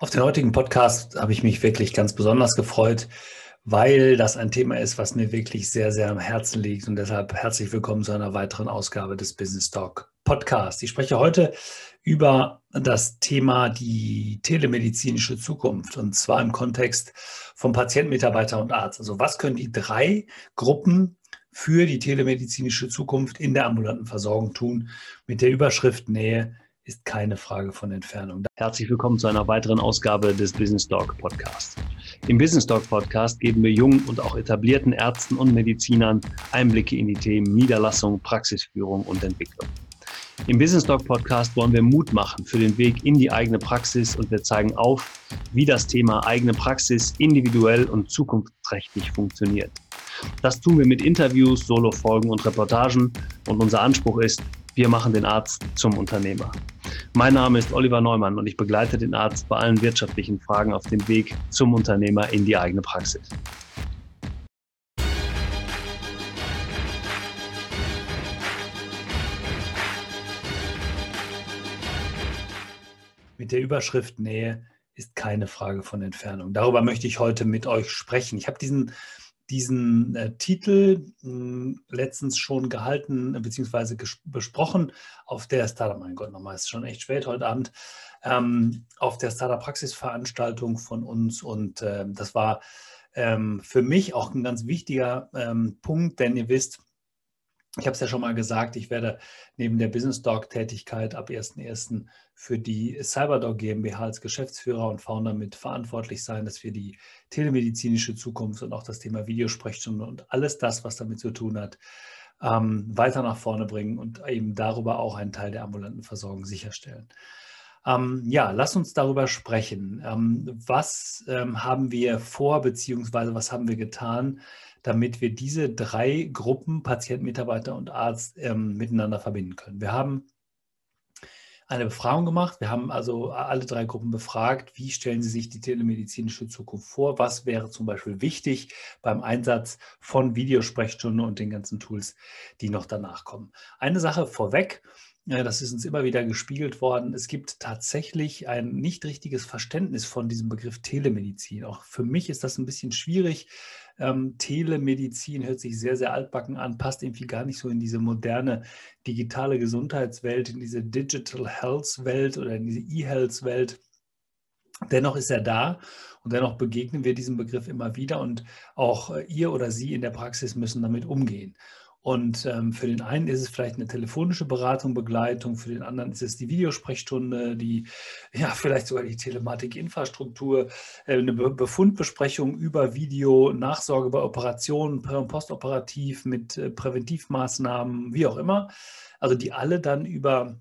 Auf den heutigen Podcast habe ich mich wirklich ganz besonders gefreut, weil das ein Thema ist, was mir wirklich sehr, sehr am Herzen liegt. Und deshalb herzlich willkommen zu einer weiteren Ausgabe des Business Talk Podcast. Ich spreche heute über das Thema die telemedizinische Zukunft und zwar im Kontext von Patient, Mitarbeiter und Arzt. Also was können die drei Gruppen für die telemedizinische Zukunft in der ambulanten Versorgung tun mit der Überschrift Nähe ist keine Frage von Entfernung. Herzlich willkommen zu einer weiteren Ausgabe des Business Talk Podcast. Im Business Talk Podcast geben wir jungen und auch etablierten Ärzten und Medizinern Einblicke in die Themen Niederlassung, Praxisführung und Entwicklung. Im Business Talk Podcast wollen wir Mut machen für den Weg in die eigene Praxis und wir zeigen auf, wie das Thema eigene Praxis individuell und zukunftsträchtig funktioniert. Das tun wir mit Interviews, Solo-Folgen und Reportagen und unser Anspruch ist, wir machen den Arzt zum Unternehmer. Mein Name ist Oliver Neumann und ich begleite den Arzt bei allen wirtschaftlichen Fragen auf dem Weg zum Unternehmer in die eigene Praxis. Mit der Überschrift Nähe ist keine Frage von Entfernung. Darüber möchte ich heute mit euch sprechen. Ich habe diesen diesen äh, Titel hm, letztens schon gehalten bzw. besprochen auf der Startup, mein Gott, nochmal, ist schon echt spät heute Abend, ähm, auf der Startup Praxisveranstaltung von uns und äh, das war ähm, für mich auch ein ganz wichtiger ähm, Punkt, denn ihr wisst, ich habe es ja schon mal gesagt, ich werde neben der Business Dog Tätigkeit ab 1.1. für die Cyberdog GmbH als Geschäftsführer und Founder mit verantwortlich sein, dass wir die telemedizinische Zukunft und auch das Thema Videosprechstunde und alles das, was damit zu tun hat, ähm, weiter nach vorne bringen und eben darüber auch einen Teil der ambulanten Versorgung sicherstellen. Ähm, ja, lass uns darüber sprechen. Ähm, was ähm, haben wir vor, beziehungsweise was haben wir getan, damit wir diese drei Gruppen, Patient, Mitarbeiter und Arzt, ähm, miteinander verbinden können. Wir haben eine Befragung gemacht. Wir haben also alle drei Gruppen befragt, wie stellen sie sich die telemedizinische Zukunft vor? Was wäre zum Beispiel wichtig beim Einsatz von Videosprechstunde und den ganzen Tools, die noch danach kommen? Eine Sache vorweg, das ist uns immer wieder gespiegelt worden. Es gibt tatsächlich ein nicht richtiges Verständnis von diesem Begriff Telemedizin. Auch für mich ist das ein bisschen schwierig. Ähm, Telemedizin hört sich sehr, sehr altbacken an, passt irgendwie gar nicht so in diese moderne digitale Gesundheitswelt, in diese Digital Health Welt oder in diese E-Health Welt. Dennoch ist er da und dennoch begegnen wir diesem Begriff immer wieder und auch äh, ihr oder sie in der Praxis müssen damit umgehen. Und ähm, für den einen ist es vielleicht eine telefonische Beratung, Begleitung, für den anderen ist es die Videosprechstunde, die, ja, vielleicht sogar die Telematikinfrastruktur, äh, eine Be Befundbesprechung über Video, Nachsorge bei Operationen, postoperativ mit äh, Präventivmaßnahmen, wie auch immer. Also die alle dann über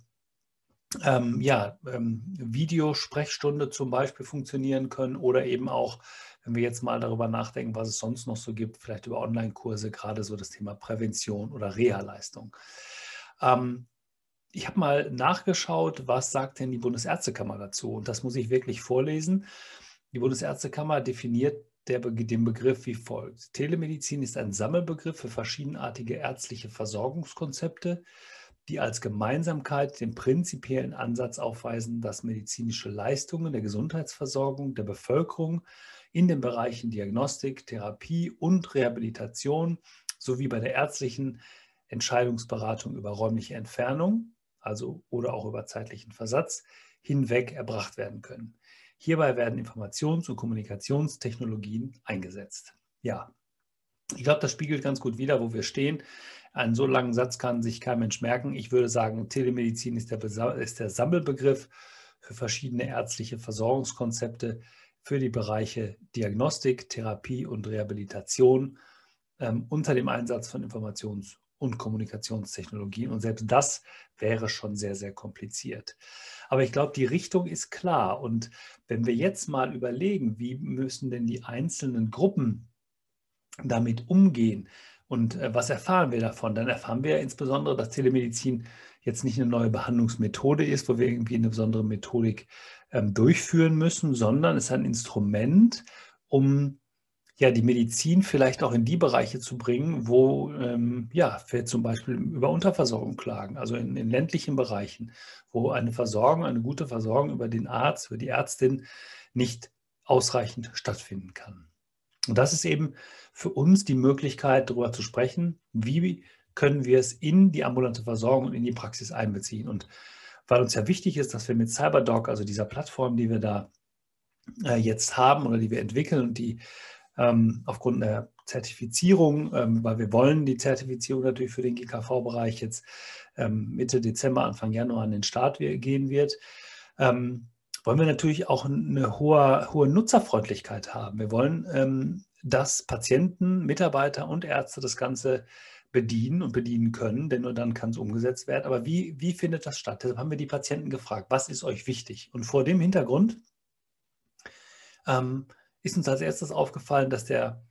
ähm, ja, ähm, Videosprechstunde zum Beispiel funktionieren können oder eben auch wenn wir jetzt mal darüber nachdenken, was es sonst noch so gibt, vielleicht über Online-Kurse, gerade so das Thema Prävention oder Reha-Leistung. Ähm, ich habe mal nachgeschaut, was sagt denn die Bundesärztekammer dazu? Und das muss ich wirklich vorlesen. Die Bundesärztekammer definiert der, den Begriff wie folgt. Telemedizin ist ein Sammelbegriff für verschiedenartige ärztliche Versorgungskonzepte, die als Gemeinsamkeit den prinzipiellen Ansatz aufweisen, dass medizinische Leistungen der Gesundheitsversorgung der Bevölkerung in den Bereichen Diagnostik, Therapie und Rehabilitation sowie bei der ärztlichen Entscheidungsberatung über räumliche Entfernung, also oder auch über zeitlichen Versatz, hinweg erbracht werden können. Hierbei werden Informations- und Kommunikationstechnologien eingesetzt. Ja, ich glaube, das spiegelt ganz gut wider, wo wir stehen. Einen so langen Satz kann sich kein Mensch merken. Ich würde sagen, Telemedizin ist der, ist der Sammelbegriff für verschiedene ärztliche Versorgungskonzepte, für die Bereiche Diagnostik, Therapie und Rehabilitation ähm, unter dem Einsatz von Informations- und Kommunikationstechnologien. Und selbst das wäre schon sehr, sehr kompliziert. Aber ich glaube, die Richtung ist klar. Und wenn wir jetzt mal überlegen, wie müssen denn die einzelnen Gruppen damit umgehen und äh, was erfahren wir davon, dann erfahren wir insbesondere, dass Telemedizin jetzt nicht eine neue Behandlungsmethode ist, wo wir irgendwie eine besondere Methodik ähm, durchführen müssen, sondern es ist ein Instrument, um ja, die Medizin vielleicht auch in die Bereiche zu bringen, wo ähm, ja, wir zum Beispiel über Unterversorgung klagen, also in, in ländlichen Bereichen, wo eine Versorgung, eine gute Versorgung über den Arzt, über die Ärztin nicht ausreichend stattfinden kann. Und das ist eben für uns die Möglichkeit, darüber zu sprechen, wie können wir es in die ambulante Versorgung und in die Praxis einbeziehen. Und weil uns ja wichtig ist, dass wir mit CyberDoc, also dieser Plattform, die wir da äh, jetzt haben oder die wir entwickeln und die ähm, aufgrund der Zertifizierung, ähm, weil wir wollen die Zertifizierung natürlich für den GKV-Bereich jetzt ähm, Mitte Dezember, Anfang Januar an den Start gehen wird, ähm, wollen wir natürlich auch eine hohe, hohe Nutzerfreundlichkeit haben. Wir wollen, ähm, dass Patienten, Mitarbeiter und Ärzte das Ganze bedienen und bedienen können, denn nur dann kann es umgesetzt werden. Aber wie, wie findet das statt? Deshalb haben wir die Patienten gefragt, was ist euch wichtig? Und vor dem Hintergrund ähm, ist uns als erstes aufgefallen, dass der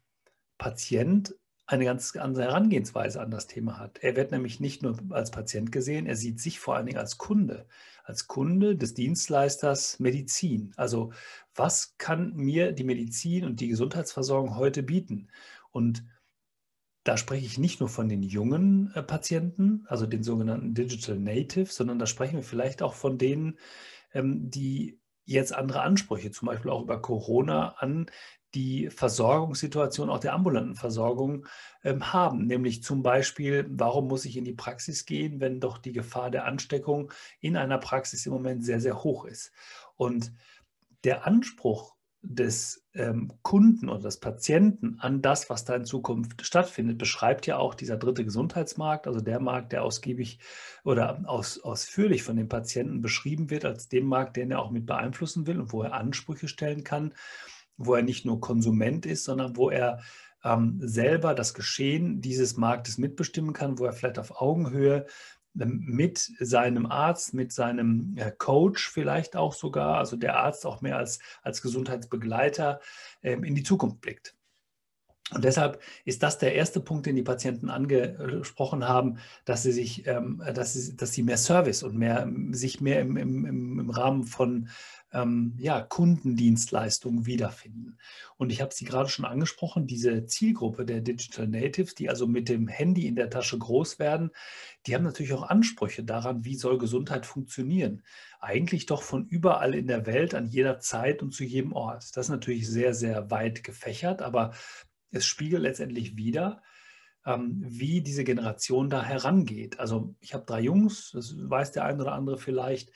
Patient eine ganz andere Herangehensweise an das Thema hat. Er wird nämlich nicht nur als Patient gesehen, er sieht sich vor allen Dingen als Kunde, als Kunde des Dienstleisters Medizin. Also was kann mir die Medizin und die Gesundheitsversorgung heute bieten? Und da spreche ich nicht nur von den jungen äh, Patienten, also den sogenannten Digital Natives, sondern da sprechen wir vielleicht auch von denen, ähm, die jetzt andere Ansprüche, zum Beispiel auch über Corona, an die Versorgungssituation auch der ambulanten Versorgung ähm, haben. Nämlich zum Beispiel, warum muss ich in die Praxis gehen, wenn doch die Gefahr der Ansteckung in einer Praxis im Moment sehr, sehr hoch ist. Und der Anspruch des ähm, Kunden oder des Patienten an das, was da in Zukunft stattfindet, beschreibt ja auch dieser dritte Gesundheitsmarkt, also der Markt, der ausgiebig oder aus, ausführlich von den Patienten beschrieben wird, als dem Markt, den er auch mit beeinflussen will und wo er Ansprüche stellen kann, wo er nicht nur Konsument ist, sondern wo er ähm, selber das Geschehen dieses Marktes mitbestimmen kann, wo er vielleicht auf Augenhöhe mit seinem Arzt, mit seinem äh, Coach vielleicht auch sogar, also der Arzt auch mehr als, als Gesundheitsbegleiter ähm, in die Zukunft blickt. Und deshalb ist das der erste Punkt, den die Patienten angesprochen haben, dass sie sich, ähm, dass sie, dass sie mehr Service und mehr, sich mehr im, im, im Rahmen von ähm, ja, Kundendienstleistungen wiederfinden. Und ich habe sie gerade schon angesprochen, diese Zielgruppe der Digital Natives, die also mit dem Handy in der Tasche groß werden, die haben natürlich auch Ansprüche daran, wie soll Gesundheit funktionieren. Eigentlich doch von überall in der Welt, an jeder Zeit und zu jedem Ort. Das ist natürlich sehr, sehr weit gefächert, aber es spiegelt letztendlich wieder, ähm, wie diese Generation da herangeht. Also ich habe drei Jungs, das weiß der ein oder andere vielleicht,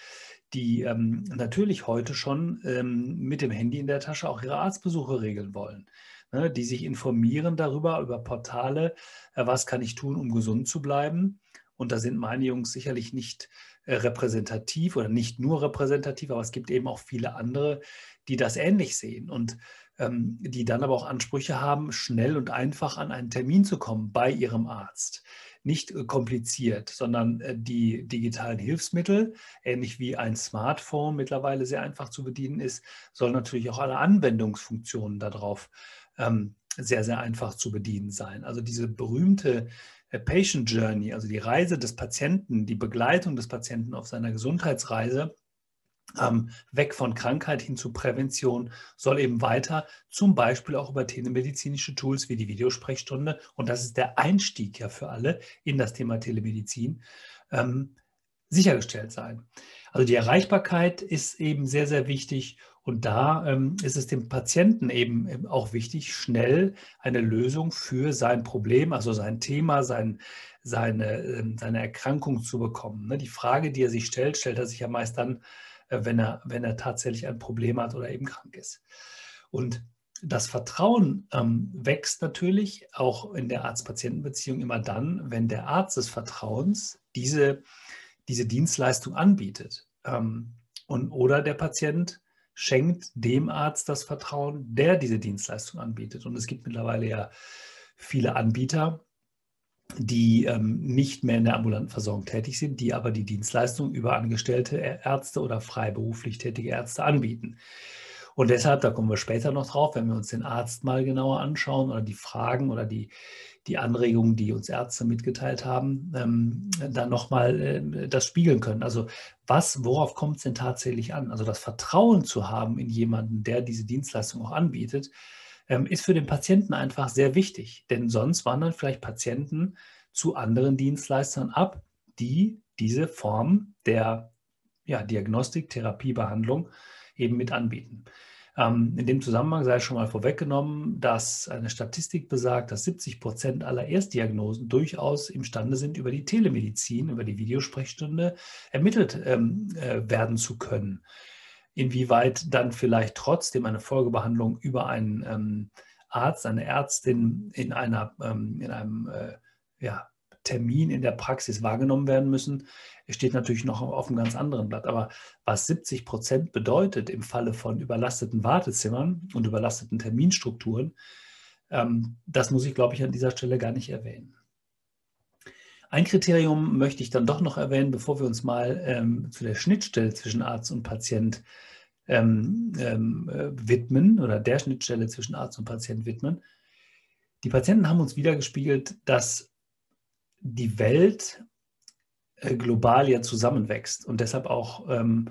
die ähm, natürlich heute schon ähm, mit dem Handy in der Tasche auch ihre Arztbesuche regeln wollen, ne, die sich informieren darüber, über Portale, äh, was kann ich tun, um gesund zu bleiben. Und da sind meine Jungs sicherlich nicht äh, repräsentativ oder nicht nur repräsentativ, aber es gibt eben auch viele andere, die das ähnlich sehen und ähm, die dann aber auch Ansprüche haben, schnell und einfach an einen Termin zu kommen bei ihrem Arzt nicht äh, kompliziert, sondern äh, die digitalen Hilfsmittel, ähnlich wie ein Smartphone mittlerweile sehr einfach zu bedienen ist, sollen natürlich auch alle Anwendungsfunktionen darauf ähm, sehr, sehr einfach zu bedienen sein. Also diese berühmte äh, Patient Journey, also die Reise des Patienten, die Begleitung des Patienten auf seiner Gesundheitsreise, ähm, weg von Krankheit hin zu Prävention, soll eben weiter, zum Beispiel auch über telemedizinische Tools wie die Videosprechstunde, und das ist der Einstieg ja für alle in das Thema Telemedizin, ähm, sichergestellt sein. Also die Erreichbarkeit ist eben sehr, sehr wichtig und da ähm, ist es dem Patienten eben, eben auch wichtig, schnell eine Lösung für sein Problem, also sein Thema, sein, seine, ähm, seine Erkrankung zu bekommen. Ne? Die Frage, die er sich stellt, stellt er sich ja meist dann, wenn er, wenn er tatsächlich ein Problem hat oder eben krank ist. Und das Vertrauen ähm, wächst natürlich auch in der Arzt-Patienten-Beziehung immer dann, wenn der Arzt des Vertrauens diese, diese Dienstleistung anbietet. Ähm, und, oder der Patient schenkt dem Arzt das Vertrauen, der diese Dienstleistung anbietet. Und es gibt mittlerweile ja viele Anbieter, die ähm, nicht mehr in der ambulanten Versorgung tätig sind, die aber die Dienstleistung über angestellte Ärzte oder freiberuflich tätige Ärzte anbieten. Und deshalb, da kommen wir später noch drauf, wenn wir uns den Arzt mal genauer anschauen oder die Fragen oder die, die Anregungen, die uns Ärzte mitgeteilt haben, ähm, dann nochmal äh, das spiegeln können. Also was, worauf kommt es denn tatsächlich an? Also das Vertrauen zu haben in jemanden, der diese Dienstleistung auch anbietet, ähm, ist für den Patienten einfach sehr wichtig. Denn sonst wandern vielleicht Patienten zu anderen Dienstleistern ab, die diese Form der ja, Diagnostik, Therapie, Behandlung eben mit anbieten. Ähm, in dem Zusammenhang sei schon mal vorweggenommen, dass eine Statistik besagt, dass 70 Prozent aller Erstdiagnosen durchaus imstande sind, über die Telemedizin, über die Videosprechstunde ermittelt ähm, äh, werden zu können. Inwieweit dann vielleicht trotzdem eine Folgebehandlung über einen ähm, Arzt, eine Ärztin in, einer, ähm, in einem äh, ja, Termin in der Praxis wahrgenommen werden müssen, steht natürlich noch auf einem ganz anderen Blatt. Aber was 70 Prozent bedeutet im Falle von überlasteten Wartezimmern und überlasteten Terminstrukturen, ähm, das muss ich, glaube ich, an dieser Stelle gar nicht erwähnen. Ein Kriterium möchte ich dann doch noch erwähnen, bevor wir uns mal ähm, zu der Schnittstelle zwischen Arzt und Patient ähm, ähm, äh, widmen oder der Schnittstelle zwischen Arzt und Patient widmen. Die Patienten haben uns wiedergespiegelt, dass die Welt äh, global ja zusammenwächst und deshalb auch ähm,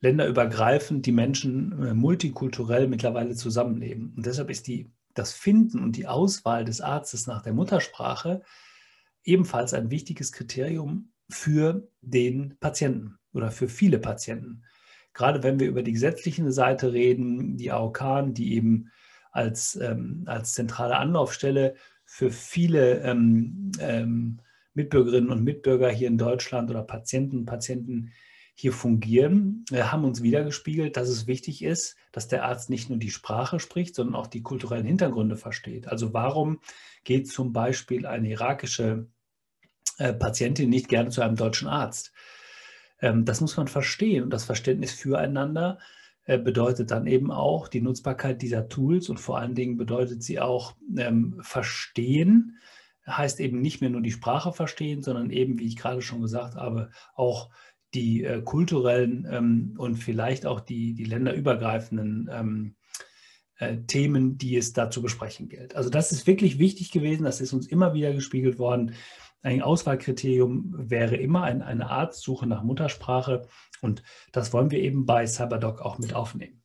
länderübergreifend die Menschen äh, multikulturell mittlerweile zusammenleben. Und deshalb ist die, das Finden und die Auswahl des Arztes nach der Muttersprache ebenfalls ein wichtiges Kriterium für den Patienten oder für viele Patienten. Gerade wenn wir über die gesetzliche Seite reden, die AOK, die eben als, ähm, als zentrale Anlaufstelle für viele ähm, ähm, Mitbürgerinnen und Mitbürger hier in Deutschland oder Patienten und Patienten hier fungieren, wir haben uns wiedergespiegelt, dass es wichtig ist, dass der Arzt nicht nur die Sprache spricht, sondern auch die kulturellen Hintergründe versteht. Also warum geht zum Beispiel eine irakische äh, Patientin nicht gerne zu einem deutschen Arzt? Ähm, das muss man verstehen und das Verständnis füreinander äh, bedeutet dann eben auch die Nutzbarkeit dieser Tools und vor allen Dingen bedeutet sie auch ähm, verstehen, heißt eben nicht mehr nur die Sprache verstehen, sondern eben, wie ich gerade schon gesagt habe, auch die äh, kulturellen ähm, und vielleicht auch die, die länderübergreifenden ähm, äh, Themen, die es da zu besprechen gilt. Also das ist wirklich wichtig gewesen, das ist uns immer wieder gespiegelt worden. Ein Auswahlkriterium wäre immer ein, eine Arztsuche nach Muttersprache und das wollen wir eben bei CyberDoc auch mit aufnehmen.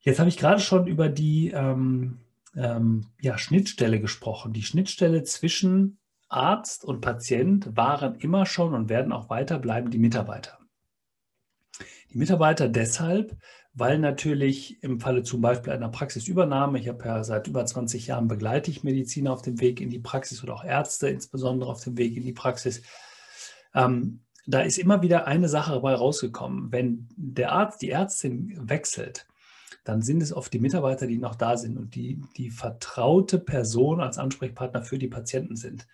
Jetzt habe ich gerade schon über die ähm, ähm, ja, Schnittstelle gesprochen. Die Schnittstelle zwischen Arzt und Patient waren immer schon und werden auch weiter bleiben die Mitarbeiter. Die Mitarbeiter deshalb, weil natürlich im Falle zum Beispiel einer Praxisübernahme, ich habe ja seit über 20 Jahren begleite ich Mediziner auf dem Weg in die Praxis oder auch Ärzte insbesondere auf dem Weg in die Praxis. Ähm, da ist immer wieder eine Sache dabei rausgekommen. Wenn der Arzt, die Ärztin wechselt, dann sind es oft die Mitarbeiter, die noch da sind und die die vertraute Person als Ansprechpartner für die Patienten sind.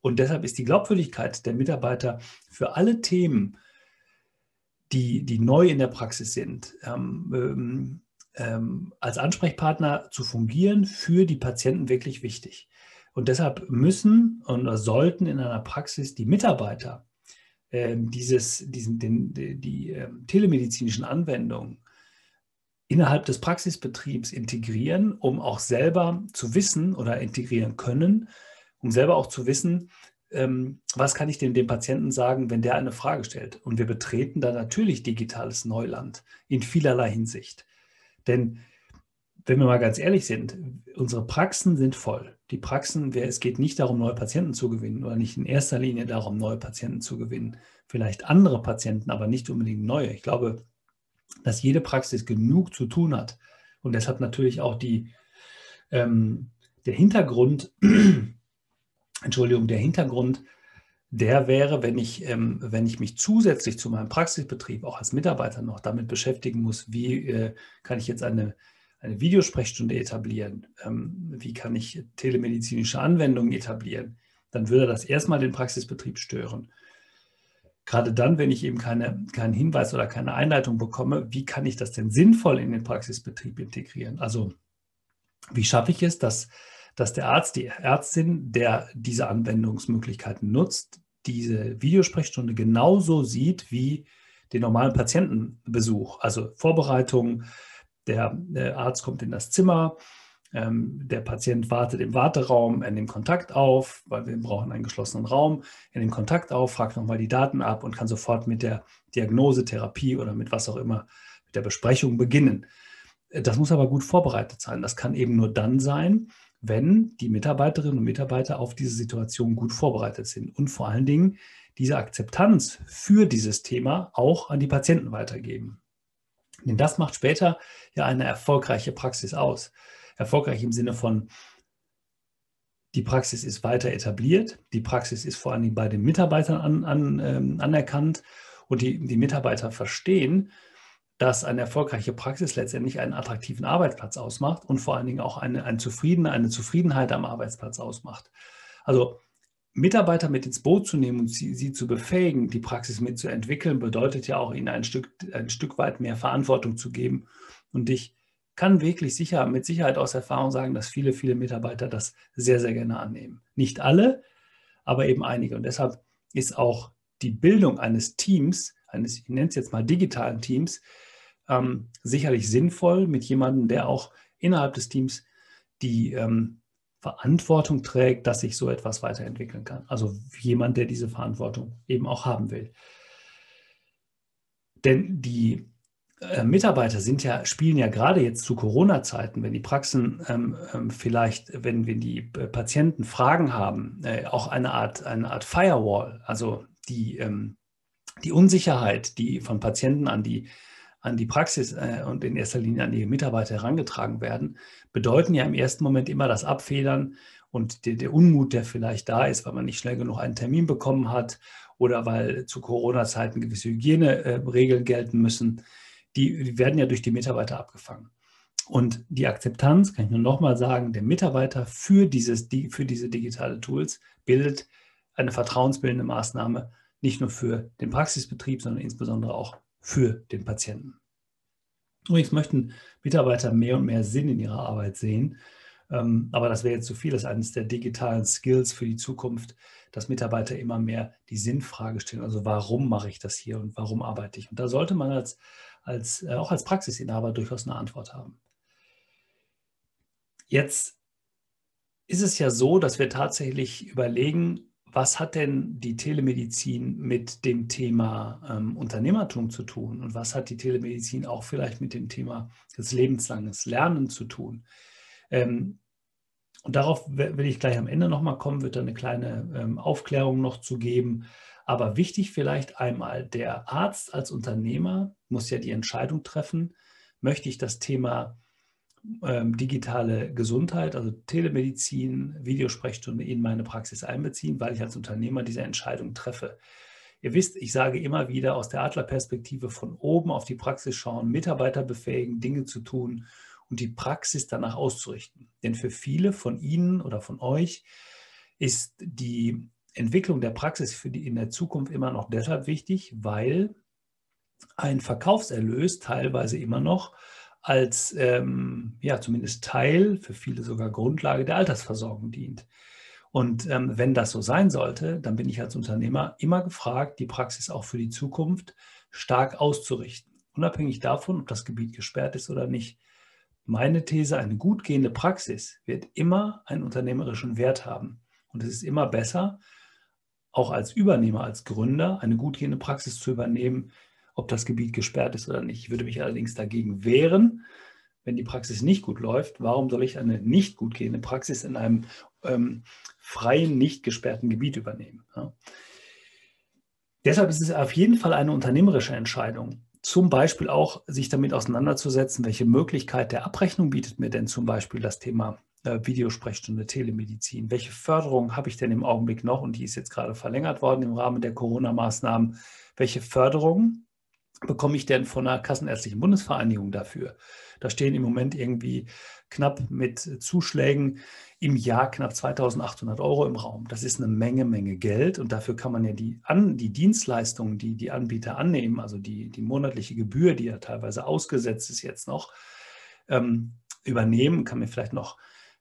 Und deshalb ist die Glaubwürdigkeit der Mitarbeiter für alle Themen, die, die neu in der Praxis sind, ähm, ähm, ähm als Ansprechpartner zu fungieren, für die Patienten wirklich wichtig. Und deshalb müssen und sollten in einer Praxis die Mitarbeiter ähm, dieses, diesen, den, die, die ähm, telemedizinischen Anwendungen innerhalb des Praxisbetriebs integrieren, um auch selber zu wissen oder integrieren können, um selber auch zu wissen, ähm, was kann ich denn dem Patienten sagen, wenn der eine Frage stellt. Und wir betreten da natürlich digitales Neuland in vielerlei Hinsicht. Denn wenn wir mal ganz ehrlich sind, unsere Praxen sind voll. Die Praxen, es geht nicht darum, neue Patienten zu gewinnen oder nicht in erster Linie darum, neue Patienten zu gewinnen. Vielleicht andere Patienten, aber nicht unbedingt neue. Ich glaube, dass jede Praxis genug zu tun hat und deshalb natürlich auch die, ähm, der Hintergrund, Entschuldigung, der Hintergrund, der wäre, wenn ich, ähm, wenn ich mich zusätzlich zu meinem Praxisbetrieb auch als Mitarbeiter noch damit beschäftigen muss, wie äh, kann ich jetzt eine, eine Videosprechstunde etablieren, ähm, wie kann ich telemedizinische Anwendungen etablieren, dann würde das erstmal den Praxisbetrieb stören. Gerade dann, wenn ich eben keine, keinen Hinweis oder keine Einleitung bekomme, wie kann ich das denn sinnvoll in den Praxisbetrieb integrieren? Also wie schaffe ich es, dass, dass der Arzt, die Ärztin, der diese Anwendungsmöglichkeiten nutzt, diese Videosprechstunde genauso sieht wie den normalen Patientenbesuch. Also Vorbereitung, der, der Arzt kommt in das Zimmer, ähm, der Patient wartet im Warteraum, er nimmt Kontakt auf, weil wir brauchen einen geschlossenen Raum. Er nimmt Kontakt auf, fragt nochmal die Daten ab und kann sofort mit der Diagnose, Therapie oder mit was auch immer, mit der Besprechung beginnen. Das muss aber gut vorbereitet sein. Das kann eben nur dann sein, wenn die Mitarbeiterinnen und Mitarbeiter auf diese Situation gut vorbereitet sind und vor allen Dingen diese Akzeptanz für dieses Thema auch an die Patienten weitergeben. Denn das macht später ja eine erfolgreiche Praxis aus. Erfolgreich im Sinne von, die Praxis ist weiter etabliert, die Praxis ist vor allen Dingen bei den Mitarbeitern an, an, ähm, anerkannt und die, die Mitarbeiter verstehen, dass eine erfolgreiche Praxis letztendlich einen attraktiven Arbeitsplatz ausmacht und vor allen Dingen auch eine, eine, Zufrieden, eine Zufriedenheit am Arbeitsplatz ausmacht. Also Mitarbeiter mit ins Boot zu nehmen und sie, sie, zu befähigen, die Praxis mitzuentwickeln, bedeutet ja auch ihnen ein Stück, ein Stück weit mehr Verantwortung zu geben. Und ich kann wirklich sicher, mit Sicherheit aus Erfahrung sagen, dass viele, viele Mitarbeiter das sehr, sehr gerne annehmen. Nicht alle, aber eben einige. Und deshalb ist auch die Bildung eines Teams, eines, ich nenne es jetzt mal digitalen Teams, ähm, sicherlich sinnvoll mit jemandem, der auch innerhalb des Teams die ähm, Verantwortung trägt, dass sich so etwas weiterentwickeln kann. Also jemand, der diese Verantwortung eben auch haben will. Denn die äh, Mitarbeiter sind ja, spielen ja gerade jetzt zu Corona-Zeiten, wenn die Praxen ähm, ähm, vielleicht, wenn, wenn die äh, Patienten Fragen haben, äh, auch eine Art, eine Art Firewall, also die, ähm, die Unsicherheit, die von Patienten an die an die Praxis äh, und in erster Linie an die Mitarbeiter herangetragen werden, bedeuten ja im ersten Moment immer das Abfedern und der, der Unmut, der vielleicht da ist, weil man nicht schnell genug einen Termin bekommen hat oder weil zu Corona-Zeiten gewisse Hygieneregeln gelten müssen, die, die werden ja durch die Mitarbeiter abgefangen. Und die Akzeptanz, kann ich nur nochmal sagen, der Mitarbeiter für, dieses, für diese digitale Tools bildet eine vertrauensbildende Maßnahme, nicht nur für den Praxisbetrieb, sondern insbesondere auch für den Patienten. Übrigens möchten Mitarbeiter mehr und mehr Sinn in ihrer Arbeit sehen. Ähm, aber das wäre jetzt zu viel. Das ist eines der digitalen Skills für die Zukunft, dass Mitarbeiter immer mehr die Sinnfrage stellen. Also warum mache ich das hier und warum arbeite ich? Und da sollte man als, als, äh, auch als Praxisinhaber durchaus eine Antwort haben. Jetzt ist es ja so, dass wir tatsächlich überlegen, was hat denn die Telemedizin mit dem Thema ähm, Unternehmertum zu tun? Und was hat die Telemedizin auch vielleicht mit dem Thema des lebenslanges Lernen zu tun? Ähm, und darauf will ich gleich am Ende nochmal kommen, wird da eine kleine ähm, Aufklärung noch zu geben. Aber wichtig vielleicht einmal, der Arzt als Unternehmer muss ja die Entscheidung treffen, möchte ich das Thema ähm, digitale Gesundheit, also Telemedizin, Videosprechstunde in meine Praxis einbeziehen, weil ich als Unternehmer diese Entscheidung treffe. Ihr wisst, ich sage immer wieder aus der Adlerperspektive von oben auf die Praxis schauen, Mitarbeiter befähigen, Dinge zu tun und die Praxis danach auszurichten. Denn für viele von Ihnen oder von euch ist die Entwicklung der Praxis für die in der Zukunft immer noch deshalb wichtig, weil ein Verkaufserlös teilweise immer noch als ähm, ja zumindest Teil, für viele sogar Grundlage der Altersversorgung dient. Und ähm, wenn das so sein sollte, dann bin ich als Unternehmer immer gefragt, die Praxis auch für die Zukunft stark auszurichten, unabhängig davon, ob das Gebiet gesperrt ist oder nicht. Meine These, eine gut gehende Praxis wird immer einen unternehmerischen Wert haben. Und es ist immer besser, auch als Übernehmer, als Gründer, eine gut gehende Praxis zu übernehmen, ob das Gebiet gesperrt ist oder nicht. Ich würde mich allerdings dagegen wehren, wenn die Praxis nicht gut läuft. Warum soll ich eine nicht gut gehende Praxis in einem ähm, freien, nicht gesperrten Gebiet übernehmen? Ja. Deshalb ist es auf jeden Fall eine unternehmerische Entscheidung. Zum Beispiel auch sich damit auseinanderzusetzen, welche Möglichkeit der Abrechnung bietet mir denn zum Beispiel das Thema äh, Videosprechstunde, Telemedizin. Welche Förderung habe ich denn im Augenblick noch? Und die ist jetzt gerade verlängert worden im Rahmen der Corona-Maßnahmen. Welche Förderung bekomme ich denn von der Kassenärztlichen Bundesvereinigung dafür? Da stehen im Moment irgendwie knapp mit Zuschlägen im Jahr knapp 2800 Euro im Raum. Das ist eine Menge, Menge Geld und dafür kann man ja die, an, die Dienstleistungen, die die Anbieter annehmen, also die, die monatliche Gebühr, die ja teilweise ausgesetzt ist jetzt noch, ähm, übernehmen, kann mir vielleicht noch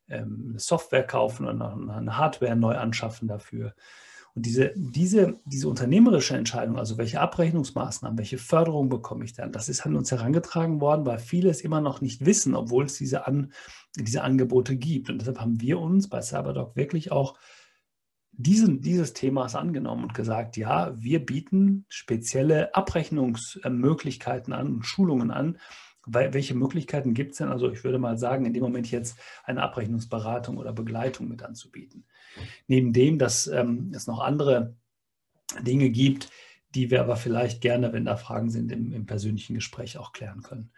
ähm, eine Software kaufen oder eine Hardware neu anschaffen dafür. Und diese, diese, diese unternehmerische Entscheidung, also welche Abrechnungsmaßnahmen, welche Förderung bekomme ich dann, das ist an uns herangetragen worden, weil viele es immer noch nicht wissen, obwohl es diese, an, diese Angebote gibt. Und deshalb haben wir uns bei Cyberdoc wirklich auch diesen, dieses Themas angenommen und gesagt, ja, wir bieten spezielle Abrechnungsmöglichkeiten an und Schulungen an, welche Möglichkeiten gibt es denn? Also ich würde mal sagen, in dem Moment jetzt eine Abrechnungsberatung oder Begleitung mit anzubieten. Neben dem, dass ähm, es noch andere Dinge gibt, die wir aber vielleicht gerne, wenn da Fragen sind, im, im persönlichen Gespräch auch klären können.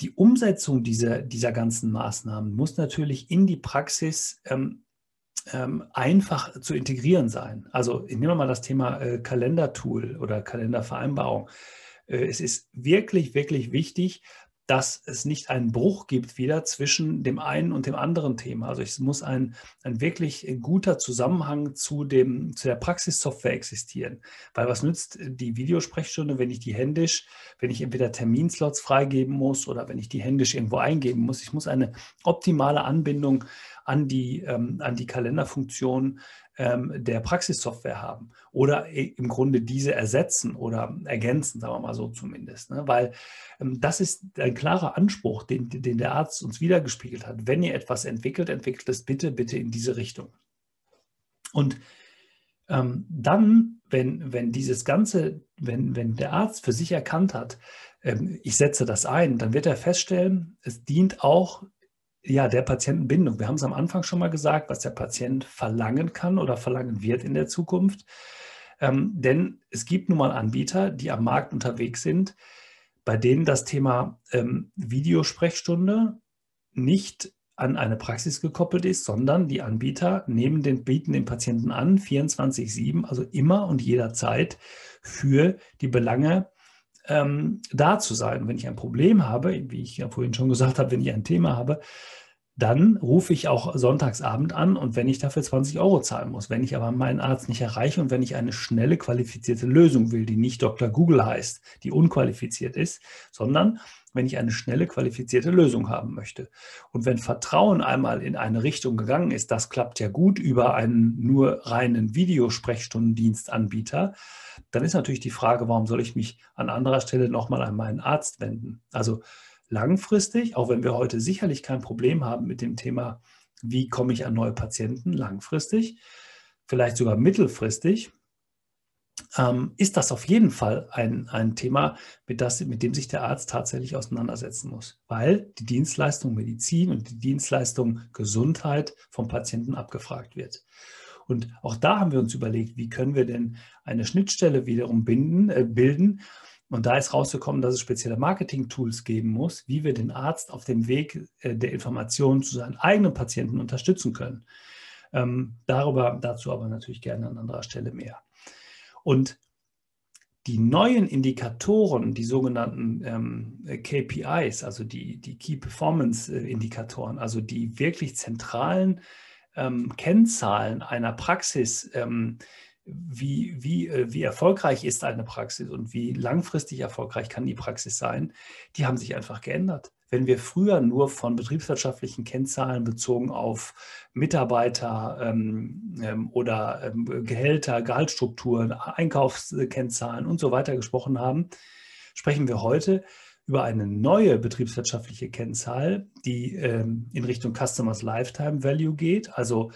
Die Umsetzung dieser, dieser ganzen Maßnahmen muss natürlich in die Praxis ähm, ähm, einfach zu integrieren sein. Also nehmen wir mal das Thema äh, Kalendertool oder Kalendervereinbarung. Äh, es ist wirklich, wirklich wichtig, dass es nicht einen Bruch gibt wieder zwischen dem einen und dem anderen Thema. Also es muss ein, ein wirklich guter Zusammenhang zu, dem, zu der Praxissoftware existieren. Weil was nützt die Videosprechstunde, wenn ich die händisch, wenn ich entweder Terminslots freigeben muss oder wenn ich die händisch irgendwo eingeben muss. Ich muss eine optimale Anbindung an die, ähm, an die Kalenderfunktion ähm, der Praxissoftware haben oder im Grunde diese ersetzen oder ergänzen, sagen wir mal so zumindest. Ne? Weil ähm, das ist ein klarer Anspruch, den, den der Arzt uns wiedergespiegelt hat. Wenn ihr etwas entwickelt, entwickelt es bitte, bitte in diese Richtung. Und ähm, dann, wenn, wenn dieses Ganze, wenn, wenn der Arzt für sich erkannt hat, ähm, ich setze das ein, dann wird er feststellen, es dient auch ja, der Patientenbindung. Wir haben es am Anfang schon mal gesagt, was der Patient verlangen kann oder verlangen wird in der Zukunft. Ähm, denn es gibt nun mal Anbieter, die am Markt unterwegs sind, bei denen das Thema ähm, Videosprechstunde nicht an eine Praxis gekoppelt ist, sondern die Anbieter nehmen den, bieten den Patienten an, 24-7, also immer und jederzeit für die Belange ähm, da zu sein. wenn ich ein Problem habe, wie ich ja vorhin schon gesagt habe, wenn ich ein Thema habe, dann rufe ich auch sonntagsabend an und wenn ich dafür 20 Euro zahlen muss, wenn ich aber meinen Arzt nicht erreiche und wenn ich eine schnelle, qualifizierte Lösung will, die nicht Dr. Google heißt, die unqualifiziert ist, sondern wenn ich eine schnelle, qualifizierte Lösung haben möchte. Und wenn Vertrauen einmal in eine Richtung gegangen ist, das klappt ja gut über einen nur reinen Videosprechstundendienstanbieter, dann ist natürlich die Frage, warum soll ich mich an anderer Stelle nochmal an meinen Arzt wenden? Also langfristig, auch wenn wir heute sicherlich kein Problem haben mit dem Thema, wie komme ich an neue Patienten langfristig, vielleicht sogar mittelfristig, ähm, ist das auf jeden Fall ein, ein Thema, mit, das, mit dem sich der Arzt tatsächlich auseinandersetzen muss, weil die Dienstleistung Medizin und die Dienstleistung Gesundheit vom Patienten abgefragt wird. Und auch da haben wir uns überlegt, wie können wir denn eine Schnittstelle wiederum binden, äh, bilden. Und da ist rausgekommen, dass es spezielle Marketing-Tools geben muss, wie wir den Arzt auf dem Weg äh, der Informationen zu seinen eigenen Patienten unterstützen können. Ähm, darüber, dazu aber natürlich gerne an anderer Stelle mehr. Und die neuen Indikatoren, die sogenannten ähm, KPIs, also die, die Key Performance äh, Indikatoren, also die wirklich zentralen ähm, Kennzahlen einer Praxis, ähm, wie, wie, äh, wie erfolgreich ist eine Praxis und wie langfristig erfolgreich kann die Praxis sein, die haben sich einfach geändert. Wenn wir früher nur von betriebswirtschaftlichen Kennzahlen bezogen auf Mitarbeiter ähm, ähm, oder ähm, Gehälter, Gehaltsstrukturen, Einkaufskennzahlen und so weiter gesprochen haben, sprechen wir heute über eine neue betriebswirtschaftliche Kennzahl, die ähm, in Richtung Customers Lifetime Value geht, also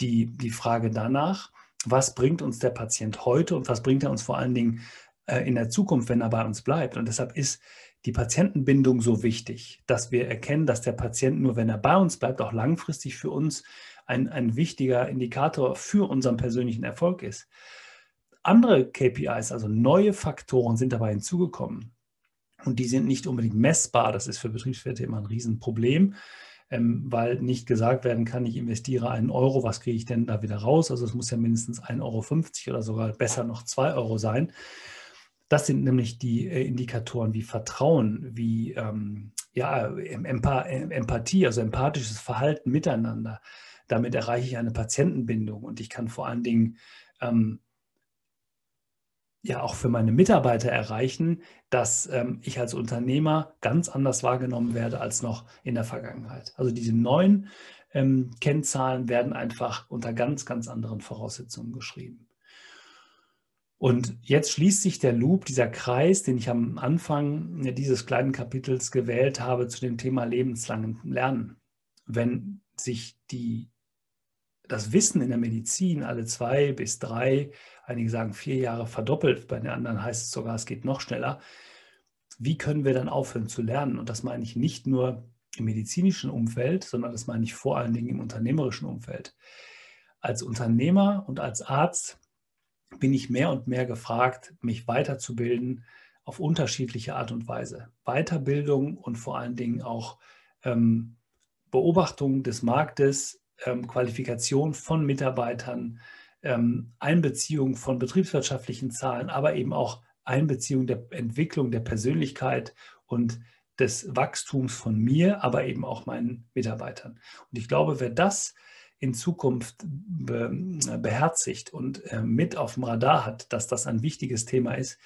die, die Frage danach, was bringt uns der Patient heute und was bringt er uns vor allen Dingen äh, in der Zukunft, wenn er bei uns bleibt. Und deshalb ist die Patientenbindung so wichtig, dass wir erkennen, dass der Patient nur, wenn er bei uns bleibt, auch langfristig für uns ein, ein wichtiger Indikator für unseren persönlichen Erfolg ist. Andere KPIs, also neue Faktoren, sind dabei hinzugekommen. Und die sind nicht unbedingt messbar. Das ist für Betriebswirte immer ein Riesenproblem, ähm, weil nicht gesagt werden kann, ich investiere einen Euro, was kriege ich denn da wieder raus? Also es muss ja mindestens 1,50 Euro oder sogar besser noch 2 Euro sein. Das sind nämlich die äh, Indikatoren wie Vertrauen, wie ähm, ja, Empa Empathie, also empathisches Verhalten miteinander. Damit erreiche ich eine Patientenbindung und ich kann vor allen Dingen ähm, ja auch für meine Mitarbeiter erreichen, dass ähm, ich als Unternehmer ganz anders wahrgenommen werde als noch in der Vergangenheit. Also diese neuen ähm, Kennzahlen werden einfach unter ganz, ganz anderen Voraussetzungen geschrieben. Und jetzt schließt sich der Loop, dieser Kreis, den ich am Anfang dieses kleinen Kapitels gewählt habe zu dem Thema lebenslangen Lernen. Wenn sich die, das Wissen in der Medizin alle zwei bis drei einige sagen vier Jahre verdoppelt, bei den anderen heißt es sogar, es geht noch schneller, wie können wir dann aufhören zu lernen? Und das meine ich nicht nur im medizinischen Umfeld, sondern das meine ich vor allen Dingen im unternehmerischen Umfeld. Als Unternehmer und als Arzt bin ich mehr und mehr gefragt, mich weiterzubilden auf unterschiedliche Art und Weise. Weiterbildung und vor allen Dingen auch ähm, Beobachtung des Marktes, ähm, Qualifikation von Mitarbeitern, ähm, Einbeziehung von betriebswirtschaftlichen Zahlen, aber eben auch Einbeziehung der Entwicklung der Persönlichkeit und des Wachstums von mir, aber eben auch meinen Mitarbeitern. Und ich glaube, wer das in Zukunft be beherzigt und äh, mit auf dem Radar hat, dass das ein wichtiges Thema ist,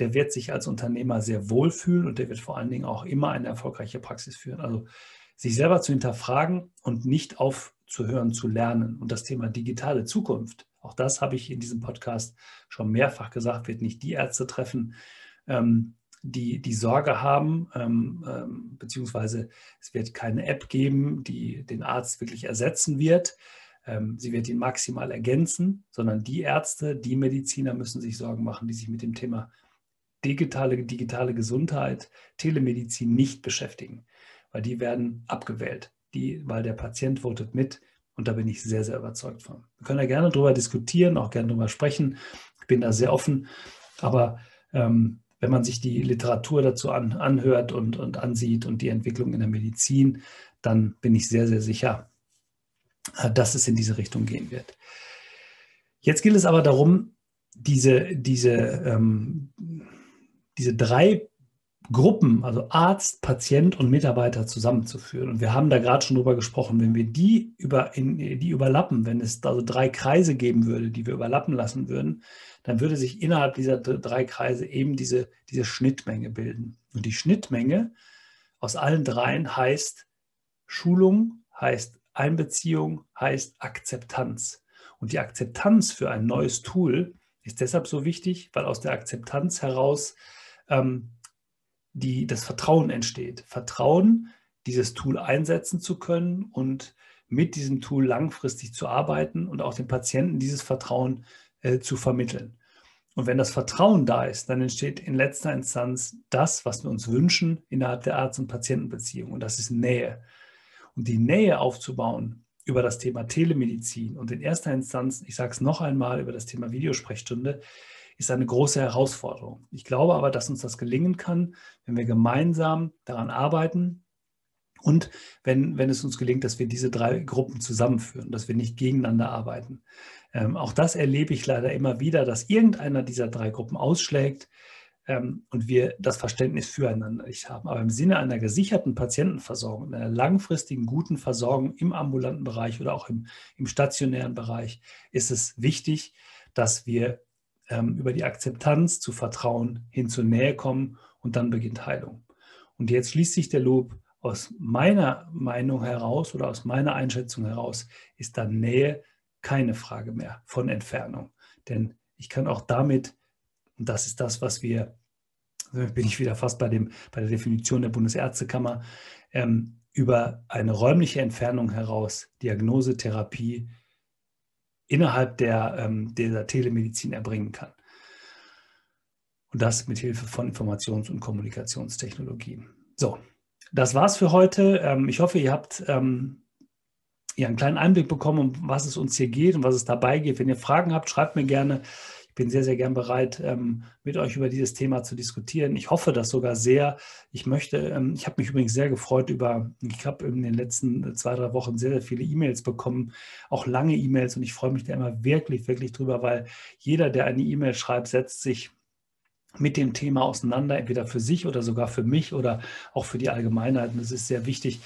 der wird sich als Unternehmer sehr wohlfühlen und der wird vor allen Dingen auch immer eine erfolgreiche Praxis führen. Also sich selber zu hinterfragen und nicht aufzuhören zu lernen. Und das Thema digitale Zukunft, auch das habe ich in diesem Podcast schon mehrfach gesagt, wird nicht die Ärzte treffen, ähm, die die Sorge haben, ähm, ähm, beziehungsweise es wird keine App geben, die den Arzt wirklich ersetzen wird. Ähm, sie wird ihn maximal ergänzen, sondern die Ärzte, die Mediziner müssen sich Sorgen machen, die sich mit dem Thema digitale, digitale Gesundheit, Telemedizin nicht beschäftigen, weil die werden abgewählt. Die, weil der Patient votet mit und da bin ich sehr, sehr überzeugt von. Wir können da gerne drüber diskutieren, auch gerne drüber sprechen. Ich bin da sehr offen. Aber ähm, wenn man sich die Literatur dazu an, anhört und, und ansieht und die Entwicklung in der Medizin, dann bin ich sehr, sehr sicher, äh, dass es in diese Richtung gehen wird. Jetzt gilt es aber darum, diese, diese, ähm, diese drei Gruppen, also Arzt, Patient und Mitarbeiter zusammenzuführen. Und wir haben da gerade schon drüber gesprochen, wenn wir die, über, in, die überlappen, wenn es also drei Kreise geben würde, die wir überlappen lassen würden, dann würde sich innerhalb dieser drei Kreise eben diese, diese Schnittmenge bilden. Und die Schnittmenge aus allen dreien heißt Schulung, heißt Einbeziehung, heißt Akzeptanz. Und die Akzeptanz für ein neues Tool ist deshalb so wichtig, weil aus der Akzeptanz heraus ähm, die, das Vertrauen entsteht. Vertrauen, dieses Tool einsetzen zu können und mit diesem Tool langfristig zu arbeiten und auch den Patienten dieses Vertrauen äh, zu vermitteln. Und wenn das Vertrauen da ist, dann entsteht in letzter Instanz das, was wir uns wünschen innerhalb der Arzt- und Patientenbeziehung. Und das ist Nähe. Und die Nähe aufzubauen über das Thema Telemedizin und in erster Instanz, ich sage es noch einmal, über das Thema Videosprechstunde, ist eine große Herausforderung. Ich glaube aber, dass uns das gelingen kann, wenn wir gemeinsam daran arbeiten und wenn, wenn es uns gelingt, dass wir diese drei Gruppen zusammenführen, dass wir nicht gegeneinander arbeiten. Ähm, auch das erlebe ich leider immer wieder, dass irgendeiner dieser drei Gruppen ausschlägt ähm, und wir das Verständnis füreinander nicht haben. Aber im Sinne einer gesicherten Patientenversorgung, einer langfristigen guten Versorgung im ambulanten Bereich oder auch im, im stationären Bereich ist es wichtig, dass wir über die Akzeptanz zu Vertrauen hin zur Nähe kommen und dann beginnt Heilung. Und jetzt schließt sich der Loop aus meiner Meinung heraus oder aus meiner Einschätzung heraus, ist da Nähe keine Frage mehr von Entfernung. Denn ich kann auch damit, und das ist das, was wir, bin ich wieder fast bei, dem, bei der Definition der Bundesärztekammer, ähm, über eine räumliche Entfernung heraus Diagnose, Therapie, innerhalb der, ähm, dieser Telemedizin erbringen kann. Und das mit Hilfe von Informations- und Kommunikationstechnologien. So, das war's für heute. Ähm, ich hoffe, ihr habt ähm, ja, einen kleinen Einblick bekommen, um was es uns hier geht und was es dabei geht. Wenn ihr Fragen habt, schreibt mir gerne bin sehr, sehr gern bereit, ähm, mit euch über dieses Thema zu diskutieren. Ich hoffe das sogar sehr. Ich möchte, ähm, ich habe mich übrigens sehr gefreut über, ich habe in den letzten zwei, drei Wochen sehr, sehr viele E-Mails bekommen, auch lange E-Mails und ich freue mich da immer wirklich, wirklich drüber, weil jeder, der eine E-Mail schreibt, setzt sich mit dem Thema auseinander, entweder für sich oder sogar für mich oder auch für die Allgemeinheit. Und es ist sehr wichtig,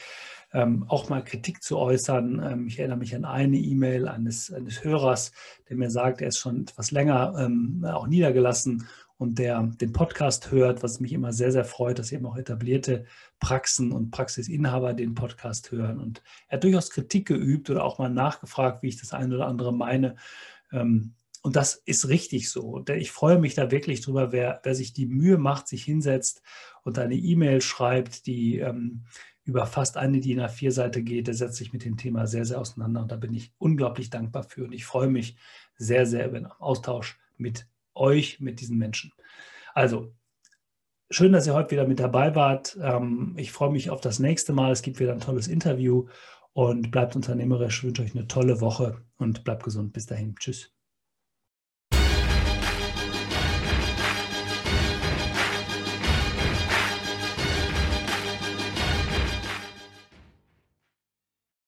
ähm, auch mal Kritik zu äußern. Ähm, ich erinnere mich an eine E-Mail eines, eines Hörers, der mir sagt, er ist schon etwas länger ähm, auch niedergelassen und der den Podcast hört, was mich immer sehr, sehr freut, dass eben auch etablierte Praxen und Praxisinhaber den Podcast hören. Und er hat durchaus Kritik geübt oder auch mal nachgefragt, wie ich das eine oder andere meine. Ähm, und das ist richtig so. Ich freue mich da wirklich drüber, wer, wer sich die Mühe macht, sich hinsetzt und eine E-Mail schreibt, die ähm, über fast eine DIN A4-Seite geht. Der setzt sich mit dem Thema sehr, sehr auseinander und da bin ich unglaublich dankbar für und ich freue mich sehr, sehr über den Austausch mit euch, mit diesen Menschen. Also, schön, dass ihr heute wieder mit dabei wart. Ähm, ich freue mich auf das nächste Mal. Es gibt wieder ein tolles Interview und bleibt unternehmerisch. Ich wünsche euch eine tolle Woche und bleibt gesund. Bis dahin. Tschüss.